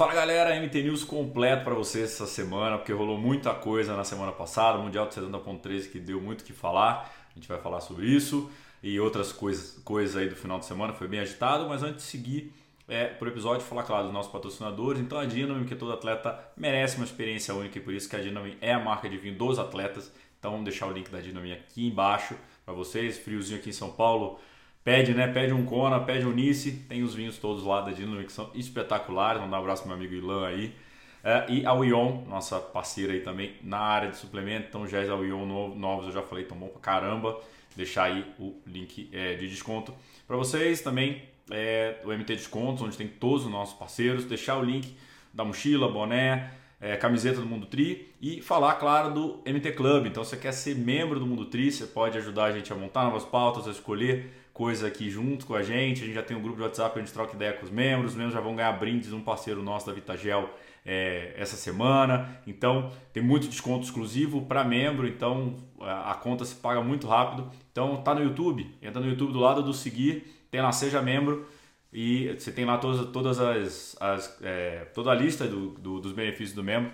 Fala galera, MT News completo para vocês essa semana, porque rolou muita coisa na semana passada, o Mundial de 70.13 que deu muito o que falar, a gente vai falar sobre isso e outras coisas, coisas aí do final de semana, foi bem agitado, mas antes de seguir é, por episódio, falar claro dos nossos patrocinadores, então a Dynamo, que todo atleta merece uma experiência única e por isso que a Dynamo é a marca de vinho dos atletas, então vamos deixar o link da Dynamo aqui embaixo para vocês, friozinho aqui em São Paulo, Pede, né? Pede um Kona, pede um Nice. Tem os vinhos todos lá da Dinamo que são espetaculares. Mandar um abraço pro meu amigo Ilan aí. É, e a Wion, nossa parceira aí também na área de suplemento. Então, já a Wion novos, eu já falei, tão bom pra caramba. Deixar aí o link é, de desconto para vocês. Também é, o MT Descontos, onde tem todos os nossos parceiros. Deixar o link da mochila, boné, é, camiseta do Mundo Tri e falar, claro, do MT Club. Então, se você quer ser membro do Mundo Tri, você pode ajudar a gente a montar novas pautas, a escolher coisa aqui junto com a gente. A gente já tem um grupo de WhatsApp, a gente troca ideia com os membros. Os membros já vão ganhar brindes, um parceiro nosso da Vitagel é, essa semana. Então, tem muito desconto exclusivo para membro. Então, a, conta se paga muito rápido. Então, tá no YouTube. Entra no YouTube do lado do seguir, tem lá Seja Membro. E você tem lá todas, todas as, as é, toda a lista do, do, dos benefícios do membro.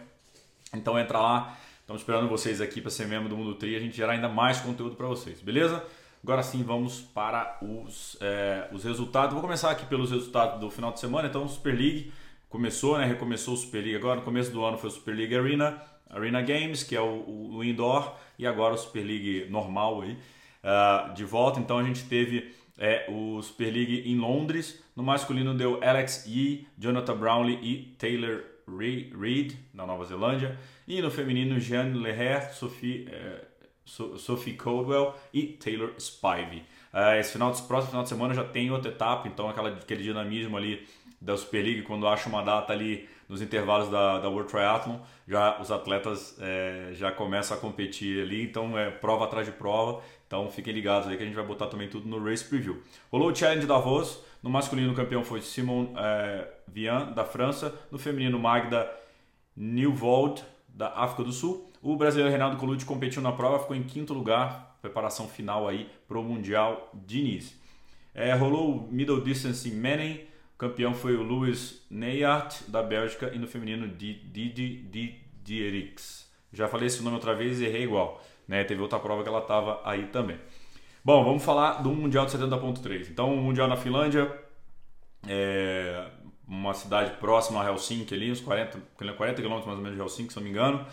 Então entra lá, estamos esperando vocês aqui para ser membro do Mundo Tri e a gente gerar ainda mais conteúdo para vocês, beleza? Agora sim, vamos para os, é, os resultados. Vou começar aqui pelos resultados do final de semana. Então, Super League começou, né? Recomeçou o Super League agora. No começo do ano foi o Super League Arena, Arena Games, que é o, o indoor, e agora o Super League normal aí, uh, de volta. Então, a gente teve é, o Super League em Londres. No masculino deu Alex Yee, Jonathan Brownlee e Taylor Reid, na Nova Zelândia. E no feminino, Jeanne Leher, Sophie. É, Sophie Caldwell e Taylor Spivey. Uh, esse final, próximo final de semana já tem outra etapa, então aquela, aquele dinamismo ali da Super League, quando acha uma data ali nos intervalos da, da World Triathlon, já os atletas é, já começam a competir ali, então é prova atrás de prova, então fiquem ligados aí que a gente vai botar também tudo no Race Preview. Rolou o Challenge Davos, no masculino o campeão foi Simon é, Vian, da França, no feminino Magda Newvold, da África do Sul, o brasileiro Reinaldo Colucci competiu na prova, ficou em quinto lugar, preparação final aí para o Mundial de Nice. É, rolou o Middle Distance em Menem, campeão foi o Louis Neyart, da Bélgica, e no feminino Didi Dierix. Já falei esse nome outra vez e errei igual. Né? Teve outra prova que ela estava aí também. Bom, vamos falar do Mundial de 70.3. Então, o Mundial na Finlândia, é uma cidade próxima a Helsinki ali, uns 40, 40 quilômetros mais ou menos de Helsinki, se não me engano.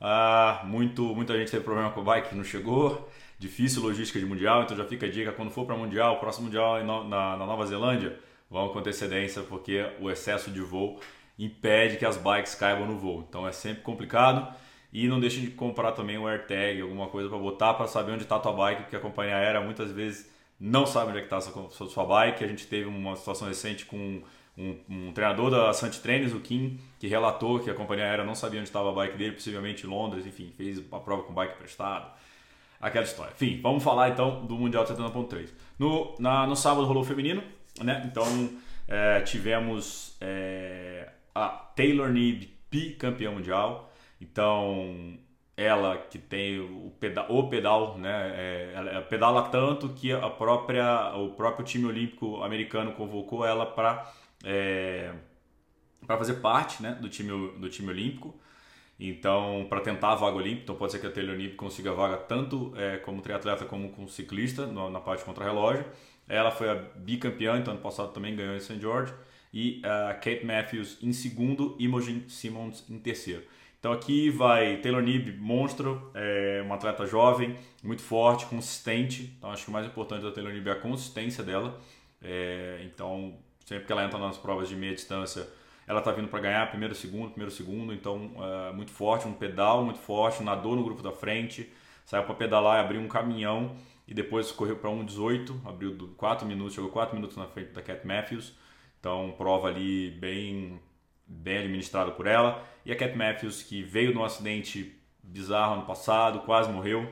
Ah, muito, muita gente teve problema com o bike, não chegou. Difícil logística de mundial, então já fica a dica: quando for para mundial, próximo mundial na, na Nova Zelândia, vão com antecedência, porque o excesso de voo impede que as bikes caibam no voo. Então é sempre complicado. E não deixe de comprar também um AirTag, alguma coisa para botar para saber onde está a tua bike, porque a companhia aérea muitas vezes não sabe onde é está a sua, sua bike. A gente teve uma situação recente com um, um, treinador da Santi o Kim, que relatou que a companhia aérea não sabia onde estava a bike dele, possivelmente em Londres, enfim, fez a prova com bike prestado. Aquela história. Enfim, vamos falar então do Mundial de 70.3. No, na, no sábado rolou o feminino, né? Então é, tivemos é, a Taylor Need P campeã mundial. Então ela que tem o pedal, o pedal né? É, ela pedala tanto que a própria, o próprio time olímpico americano convocou ela para é, para fazer parte né, do, time, do time olímpico. Então, para tentar a vaga olímpica, então pode ser que a Taylor Nip consiga a vaga tanto é, como triatleta como como ciclista no, na parte contra-relógio. Ela foi a bicampeã, então ano passado também ganhou em St. George. E a Kate Matthews em segundo, Imogen Simmons em terceiro. Então aqui vai Taylor Nib, monstro, é uma atleta jovem, muito forte, consistente. Então acho que o mais importante da Taylor Nib é a consistência dela. É, então Sempre que ela entra nas provas de meia distância, ela está vindo para ganhar primeiro, segundo, primeiro, segundo. Então, é muito forte, um pedal muito forte, nadou no grupo da frente, saiu para pedalar abriu um caminhão e depois correu para 1,18, abriu 4 minutos, chegou 4 minutos na frente da Cat Matthews. Então, prova ali bem, bem administrada por ela. E a Cat Matthews, que veio de um acidente bizarro ano passado, quase morreu.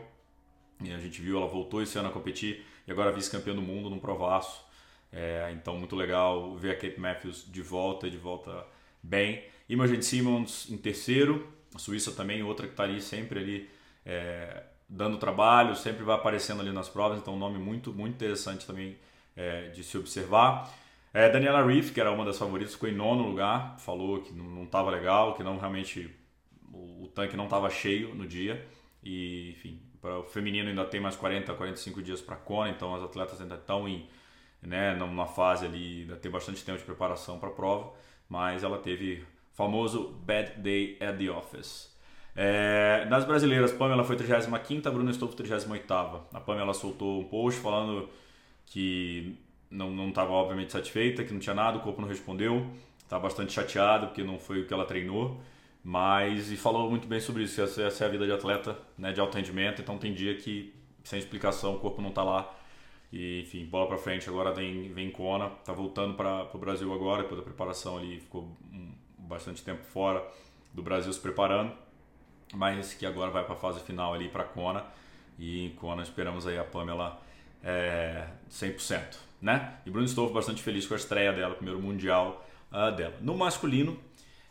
E a gente viu, ela voltou esse ano a competir e agora vice-campeã do mundo num provaço. É, então, muito legal ver a Kate Matthews de volta, de volta bem. Imogen Simmons em terceiro, a Suíça também, outra que está ali sempre ali é, dando trabalho, sempre vai aparecendo ali nas provas, então um nome muito, muito interessante também é, de se observar. É, Daniela Reef, que era uma das favoritas, ficou em nono lugar, falou que não estava legal, que não realmente o, o tanque não estava cheio no dia. E, enfim, para o feminino ainda tem mais 40, 45 dias para a Kona, então as atletas ainda estão em né, numa fase ali, ainda tem bastante tempo de preparação para a prova, mas ela teve famoso Bad Day at the Office. É, nas brasileiras, Pamela foi 35ª, Bruna Stolfo 38ª. A Pamela soltou um post falando que não estava obviamente satisfeita, que não tinha nada, o corpo não respondeu, está bastante chateado porque não foi o que ela treinou, mas e falou muito bem sobre isso, essa, essa é a vida de atleta, né, de alto rendimento, então tem dia que sem explicação o corpo não está lá e enfim, bola para frente, agora vem, vem Kona, tá voltando para o Brasil agora, depois da preparação ali, ficou um, bastante tempo fora do Brasil se preparando, mas que agora vai para a fase final ali para Kona e em Kona esperamos aí a Pamela é, 100% né? E Bruno Stolf bastante feliz com a estreia dela, primeiro mundial uh, dela. No masculino,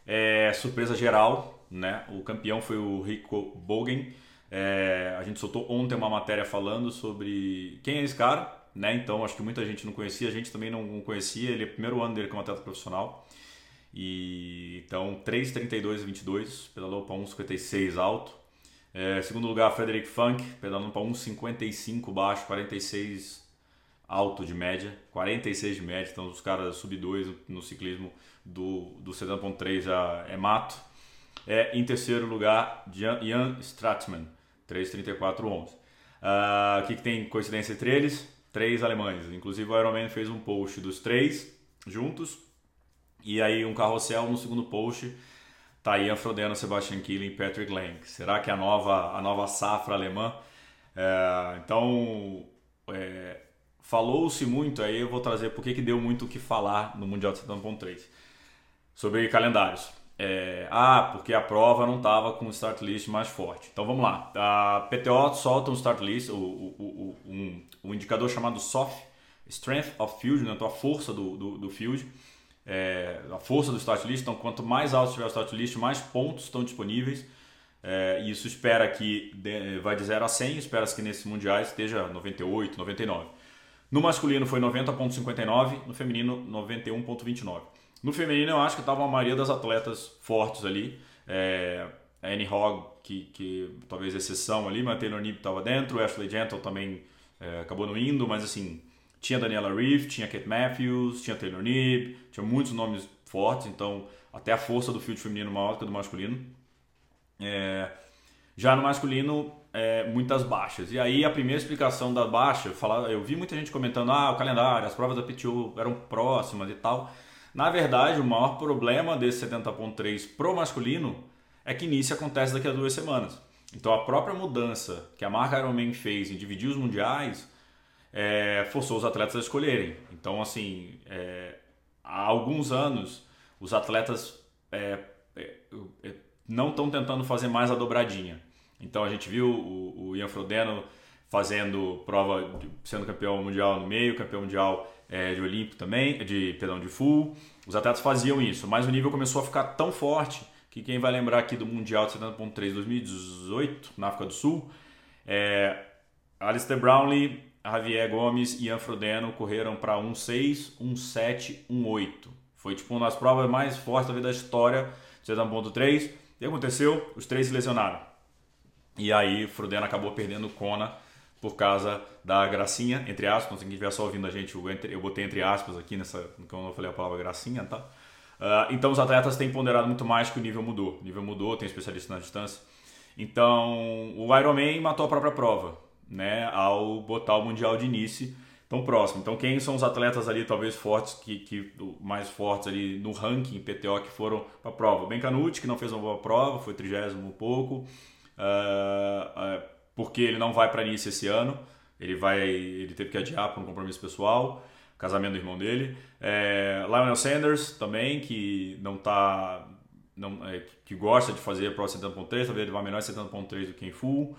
é, surpresa geral, né? O campeão foi o Rico Bogen. É, a gente soltou ontem uma matéria falando sobre quem é esse cara, né? Então acho que muita gente não conhecia, a gente também não conhecia. Ele é o primeiro ano dele como atleta profissional. E então 3:32:22, pedalou para 1:56 alto. É, segundo lugar, Frederick Funk, pedalando para 1:55 baixo, 46 alto de média, 46 de média, então os caras sub 2 no ciclismo do, do 7.3 já é mato. É, em terceiro lugar, Jan Stratman, 3.34.11. Uh, o que, que tem coincidência entre eles? Três alemães. Inclusive o Ironman fez um post dos três juntos. E aí um carrossel no segundo post tá Ian Frodeno, Sebastian Killing e Patrick Lang. Será que é a nova, a nova safra alemã? É, então, é, Falou-se muito, aí eu vou trazer porque que deu muito o que falar no Mundial de 70.3 sobre calendários. É, ah, porque a prova não estava com o start list mais forte. Então vamos lá. A PTO solta um start list, o, o, o, um, um indicador chamado SOF, Strength of Field, né? então a força do, do, do field, é, a força do start list. Então quanto mais alto estiver o start list, mais pontos estão disponíveis. É, isso espera que de, vai de 0 a 100, espera-se que nesses mundiais esteja 98, 99. No masculino foi 90,59, no feminino 91,29. No feminino eu acho que estava a maioria das atletas fortes ali. É, a Annie Hogg, que, que talvez exceção ali, mas a Taylor Nib estava dentro, Ashley Gentle também é, acabou não indo, mas assim, tinha Daniela Reef, tinha Kate Matthews, tinha Taylor Nib, tinha muitos nomes fortes, então até a força do field feminino maior que do masculino. É, já no masculino, é, muitas baixas. E aí a primeira explicação da baixa, falar, eu vi muita gente comentando, ah, o calendário, as provas da PTO eram próximas e tal. Na verdade, o maior problema desse 70.3 pro masculino é que início acontece daqui a duas semanas. Então a própria mudança que a marca Ironman fez em dividir os mundiais é, forçou os atletas a escolherem. Então, assim, é, há alguns anos os atletas é, é, é não estão tentando fazer mais a dobradinha. Então a gente viu o, o Ian Frodeno fazendo prova, sendo campeão mundial no meio, campeão mundial é, de Olímpico também, de perdão, de full. Os atletas faziam isso, mas o nível começou a ficar tão forte que quem vai lembrar aqui do Mundial de 70.3 2018 na África do Sul, é, Alistair Brownlee, Javier Gomes e Ian Frodeno correram para 1.6, 1.7, 1.8. Foi tipo uma das provas mais fortes da história de 70.3. O que aconteceu? Os três se lesionaram. E aí Frudena acabou perdendo o Kona por causa da gracinha, entre aspas, quem estiver só ouvindo a gente, eu botei entre aspas aqui nessa, quando eu falei a palavra gracinha, tá? Uh, então os atletas têm ponderado muito mais que o nível mudou. O nível mudou, tem especialista na distância. Então o Ironman matou a própria prova, né? Ao botar o Mundial de início tão próximo. Então quem são os atletas ali talvez fortes, que, que mais fortes ali no ranking PTO que foram para a prova? Ben Canucci, que não fez uma boa prova, foi trigésimo pouco uh, uh, porque ele não vai para Nice esse ano. Ele vai, ele teve que adiar por um compromisso pessoal, casamento do irmão dele. É, Lionel Sanders também, que não tá, não, é, que gosta de fazer Pro 70.3, talvez ele vá melhor em 70.3 do que em Full.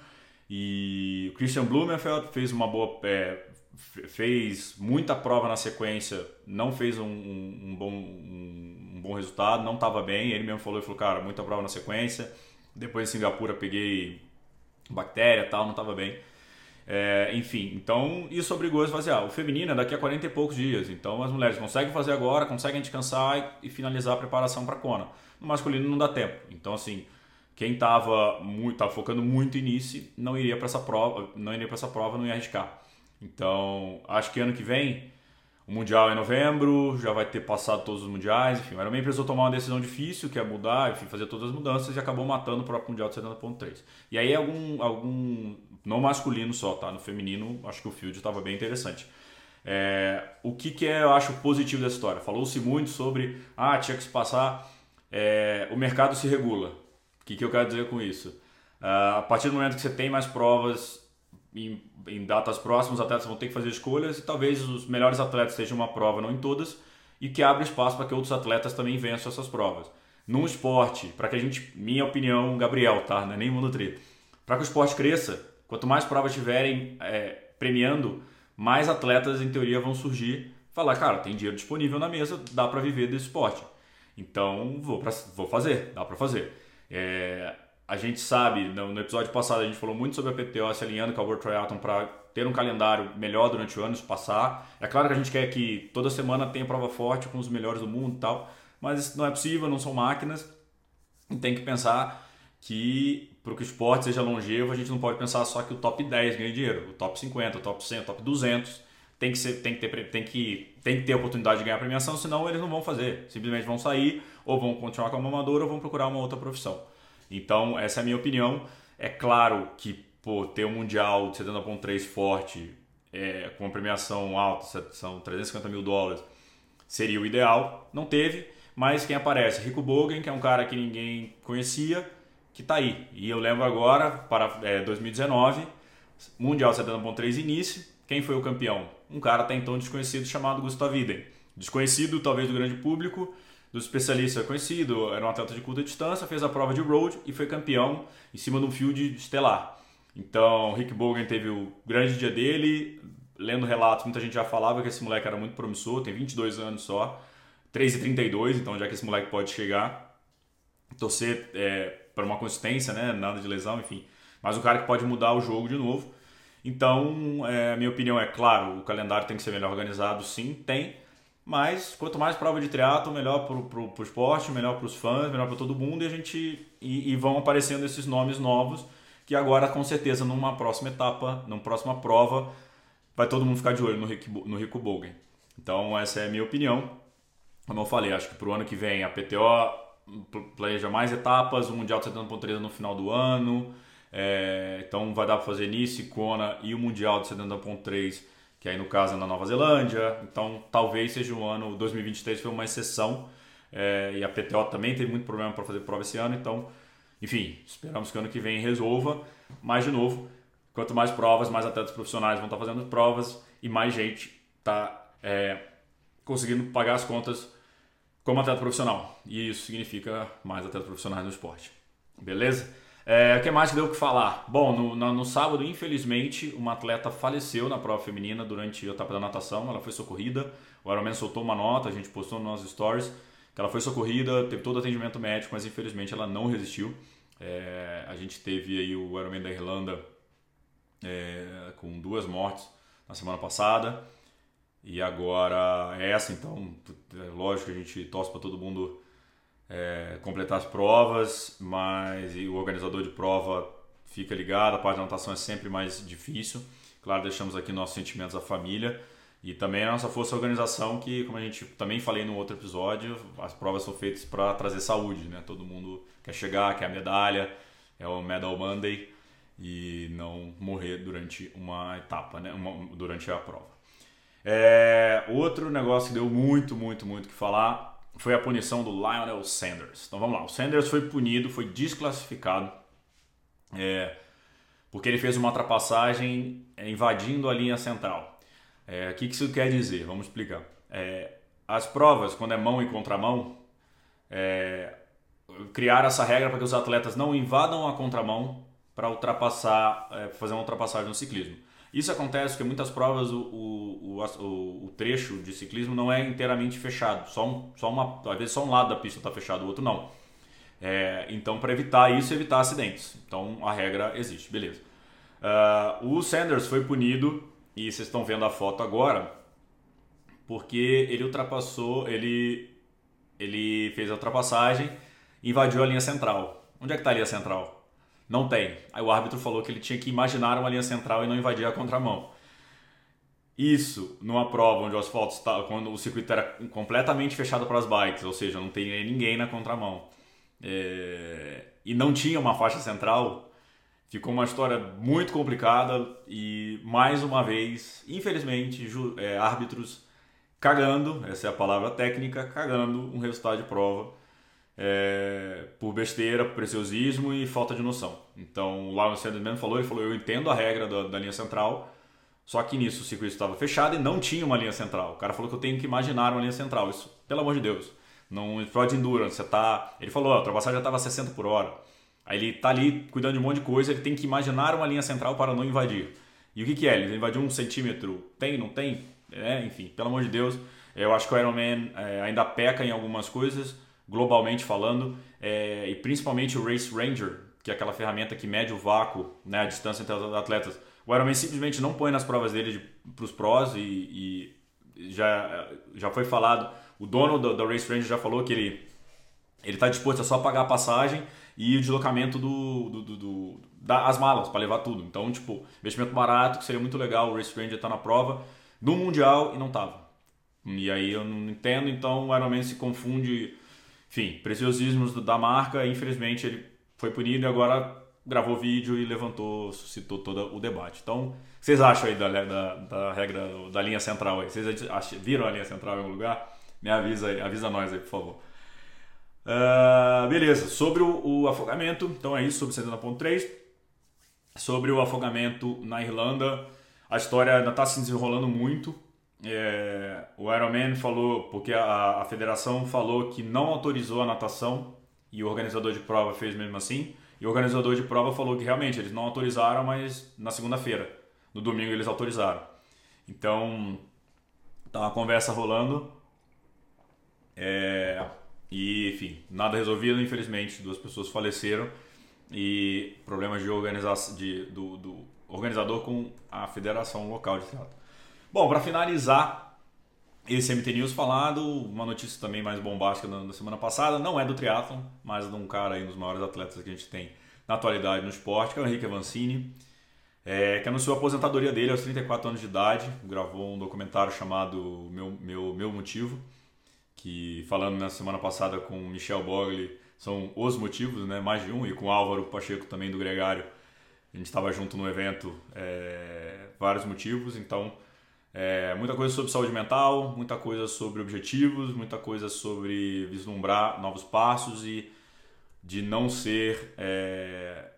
E o Christian Blumenfeld fez uma boa, é, fez muita prova na sequência, não fez um, um, um bom, um, um, bom resultado, não estava bem. Ele mesmo falou, ele falou, cara, muita prova na sequência depois em Singapura peguei bactéria tal, não estava bem. É, enfim, então isso obrigou a esvaziar. O feminino é daqui a 40 e poucos dias, então as mulheres conseguem fazer agora, conseguem descansar e, finalizar a preparação para a Kona. No masculino não dá tempo. Então, assim, quem estava tava focando muito Nice não iria para essa prova, não iria para essa prova, não ia arriscar. Então, acho que ano que vem o Mundial é em novembro, já vai ter passado todos os mundiais, enfim. O Ironman precisou tomar uma decisão difícil, que é mudar, enfim, fazer todas as mudanças e acabou matando o próprio Mundial de 70.3. E aí algum, algum, não masculino só, tá? No feminino, acho que o field estava bem interessante. É, o que, que é, eu acho positivo dessa história? Falou-se muito sobre, ah, tinha que se passar, é, o mercado se regula. O que, que eu quero dizer com isso? Uh, a partir do momento que você tem mais provas em, em datas próximas, os atletas vão ter que fazer escolhas e talvez os melhores atletas estejam uma prova, não em todas, e que abre espaço para que outros atletas também vençam essas provas. Num esporte, para que a gente, minha opinião, Gabriel, tá? Não é nem mundo tri. Para que o esporte cresça, quanto mais provas tiverem é, premiando, mais atletas em teoria vão surgir. Falar, cara, tem dinheiro disponível na mesa, dá para viver desse esporte. Então vou, pra, vou fazer, dá para fazer. É, a gente sabe, no, episódio passado a gente falou muito sobre a PTO se alinhando com a World Triathlon para ter um calendário melhor durante o ano, se passar. É claro que a gente quer que toda semana tenha prova forte com os melhores do mundo e tal, mas isso não é possível, não são máquinas. E tem que pensar que para que o esporte seja longevo, a gente não pode pensar só que o top 10 ganha dinheiro, o top 50, o top 100, o top 200 tem que, ser, tem que, ter, tem que, tem que ter oportunidade de ganhar premiação, senão eles não vão fazer. Simplesmente vão sair, ou vão continuar como amador, ou vão procurar uma outra profissão. Então, essa é a minha opinião. É claro que pô, ter um Mundial de 70.3 forte, é, com uma premiação alta, são 350 mil dólares, seria o ideal. Não teve, mas quem aparece? Rico Bogen, que é um cara que ninguém conhecia, que está aí. E eu lembro agora, para é, 2019, Mundial 70.3 início, quem foi o campeão? Um cara até então desconhecido chamado Gustav Iden. Desconhecido talvez do grande público, dos especialistas é conhecido, era um atleta de curta distância, fez a prova de road e foi campeão em cima de um field estelar. Então, Rick Bogan teve o grande dia dele, lendo relatos, muita gente já falava que esse moleque era muito promissor, tem 22 anos só, 3,32, então já que esse moleque pode chegar, torcer é, para uma consistência, né? nada de lesão, enfim. Mas o cara que pode mudar o jogo de novo. Então, é, minha opinião é, claro, o calendário tem que ser melhor organizado, sim, tem, mas quanto mais prova de triatlo, melhor para o esporte, melhor para os fãs, melhor para todo mundo. E a gente e, e, vão aparecendo esses nomes novos que agora com certeza numa próxima etapa, numa próxima prova, vai todo mundo ficar de olho no Rick, no Rico Bogen. Então essa é a minha opinião. Como eu falei, acho que para o ano que vem a PTO planeja mais etapas, o Mundial de 70.3 no final do ano. É, então vai dar para fazer Nice, Kona e o Mundial de 70.3 que aí no caso é na Nova Zelândia. Então talvez seja um ano, 2023 foi uma exceção. É, e a PTO também teve muito problema para fazer prova esse ano, então, enfim, esperamos que ano que vem resolva. Mas, de novo, quanto mais provas, mais atletas profissionais vão estar tá fazendo provas e mais gente está é, conseguindo pagar as contas como atleta profissional. E isso significa mais atletas profissionais no esporte. Beleza? É, o que mais deu o que falar? Bom, no, no, no, sábado, infelizmente, uma atleta faleceu na prova feminina durante a etapa da natação. Ela foi socorrida. O Ironman soltou uma nota, a gente postou nos nossos stories que ela foi socorrida, teve todo atendimento médico, mas infelizmente ela não resistiu. É, a gente teve aí o Ironman da Irlanda é, com duas mortes na semana passada. E agora essa, então, lógico que a gente torce para todo mundo é, completar as provas, mas o organizador de prova fica ligado, a parte da natação é sempre mais difícil. Claro, deixamos aqui nossos sentimentos à família e também a nossa força organização, que como a gente também falei no outro episódio, as provas são feitas para trazer saúde, né? Todo mundo quer chegar, quer a medalha, é o Medal Monday e não morrer durante uma etapa, né? Uma, durante a prova. É, outro negócio que deu muito, muito, muito que falar foi a punição do Lionel Sanders. Então vamos lá, o Sanders foi punido, foi desclassificado é, porque ele fez uma ultrapassagem é, invadindo a linha central. É, o que isso quer dizer? Vamos explicar. É, as provas, quando é mão e contramão, é, criaram essa regra para que os atletas não invadam a contramão para ultrapassar, é, fazer uma ultrapassagem no ciclismo. Isso acontece porque muitas provas o, o, o, o, trecho de ciclismo não é inteiramente fechado, só, um, só uma, às vezes só um lado da pista está fechado, o outro não. É, então, para evitar isso, evitar acidentes. Então, a regra existe, beleza. Uh, o Sanders foi punido, e vocês estão vendo a foto agora, porque ele ultrapassou, ele, ele fez a ultrapassagem invadiu a linha central. Onde é que está a linha central? Não tem. Aí o árbitro falou que ele tinha que imaginar uma linha central e não invadir a contramão. Isso numa prova onde o asfalto está, quando o circuito era completamente fechado para as bikes, ou seja, não tem ninguém na contramão, é, e não tinha uma faixa central, ficou uma história muito complicada e mais uma vez, infelizmente, é, árbitros cagando, essa é a palavra técnica, cagando um resultado de prova é, por besteira, por preciosismo e falta de noção. Então, o Sandman falou, ele falou, eu entendo a regra da, da linha central, só que nisso o circuito estava fechado e não tinha uma linha central. O cara falou que eu tenho que imaginar uma linha central. Isso, pelo amor de Deus. Não pode endurance, você tá. Ele falou, a ultrapassagem já estava 60 por hora. Aí ele tá ali cuidando de um monte de coisa, ele tem que imaginar uma linha central para não invadir. E o que, que é? Ele invadiu um centímetro? Tem, não tem? É, enfim, pelo amor de Deus. Eu acho que o Ironman é, ainda peca em algumas coisas, globalmente falando, é, e principalmente o Race Ranger, que é aquela ferramenta que mede o vácuo, né, a distância entre os atletas o Ironman simplesmente não põe nas provas dele para os prós e, e, já, já foi falado. O dono da, Race Ranger já falou que ele ele está disposto a só pagar a passagem e o deslocamento do, do, do, do das malas para levar tudo. Então, tipo, investimento barato, que seria muito legal. O Race Ranger tá na prova do Mundial e não tava. E aí eu não entendo, então o Ironman se confunde. Enfim, preciosismos da marca, infelizmente ele foi punido e agora gravou vídeo e levantou, suscitou todo o debate. Então, vocês acham aí da, da, da regra, da linha central aí? Vocês acham, viram a linha central em algum lugar? Me avisa aí, avisa nós aí, por favor. Uh, beleza, sobre o, o, afogamento, então é isso, sobre 70.3. Sobre o afogamento na Irlanda, a história ainda está se desenrolando muito. É, o Ironman falou, porque a, a federação falou que não autorizou a natação e o organizador de prova fez mesmo assim. E o organizador de prova falou que realmente eles não autorizaram, mas na segunda-feira, no domingo eles autorizaram. Então, tá uma conversa rolando. É, e, enfim, nada resolvido, infelizmente, duas pessoas faleceram e problemas de organização de, do, do organizador com a federação local de teatro. Bom, para finalizar, esse MT News falado, uma notícia também mais bombástica da semana passada, não é do triatlon, mas de um cara aí, um dos maiores atletas que a gente tem na atualidade no esporte, que é o Henrique Avancini, é, que anunciou a aposentadoria dele aos 34 anos de idade, gravou um documentário chamado Meu, Meu, Meu Motivo, que falando na semana passada com Michel Bogli, são os motivos, né, mais de um, e com Álvaro Pacheco também do Gregário, a gente estava junto no evento, é, vários motivos, então é, muita coisa sobre saúde mental, muita coisa sobre objetivos, muita coisa sobre vislumbrar novos passos e de não ser. É,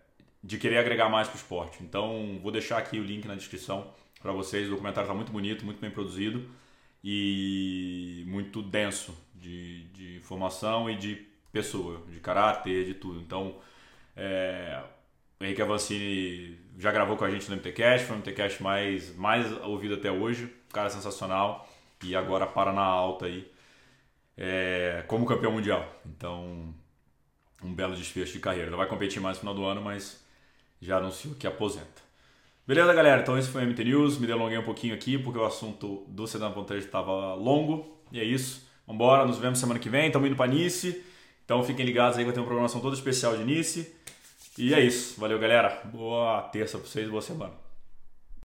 de querer agregar mais para o esporte. Então, vou deixar aqui o link na descrição para vocês. O documentário está muito bonito, muito bem produzido e muito denso de, de informação e de pessoa, de caráter, de tudo. Então, é, o Henrique Avancini já gravou com a gente no MTCast, foi o MTCast mais, mais ouvido até hoje. Cara sensacional. E agora para na alta aí é, como campeão mundial. Então, um belo desfecho de carreira. Não vai competir mais no final do ano, mas já anunciou que aposenta. Beleza, galera? Então esse foi o MT News. Me delonguei um pouquinho aqui porque o assunto do C.3 estava longo. E é isso. Vambora, nos vemos semana que vem. Estamos indo para Nice. Então fiquem ligados aí, vai ter uma programação toda especial de Nice. E é isso. Valeu, galera. Boa terça para vocês, boa semana.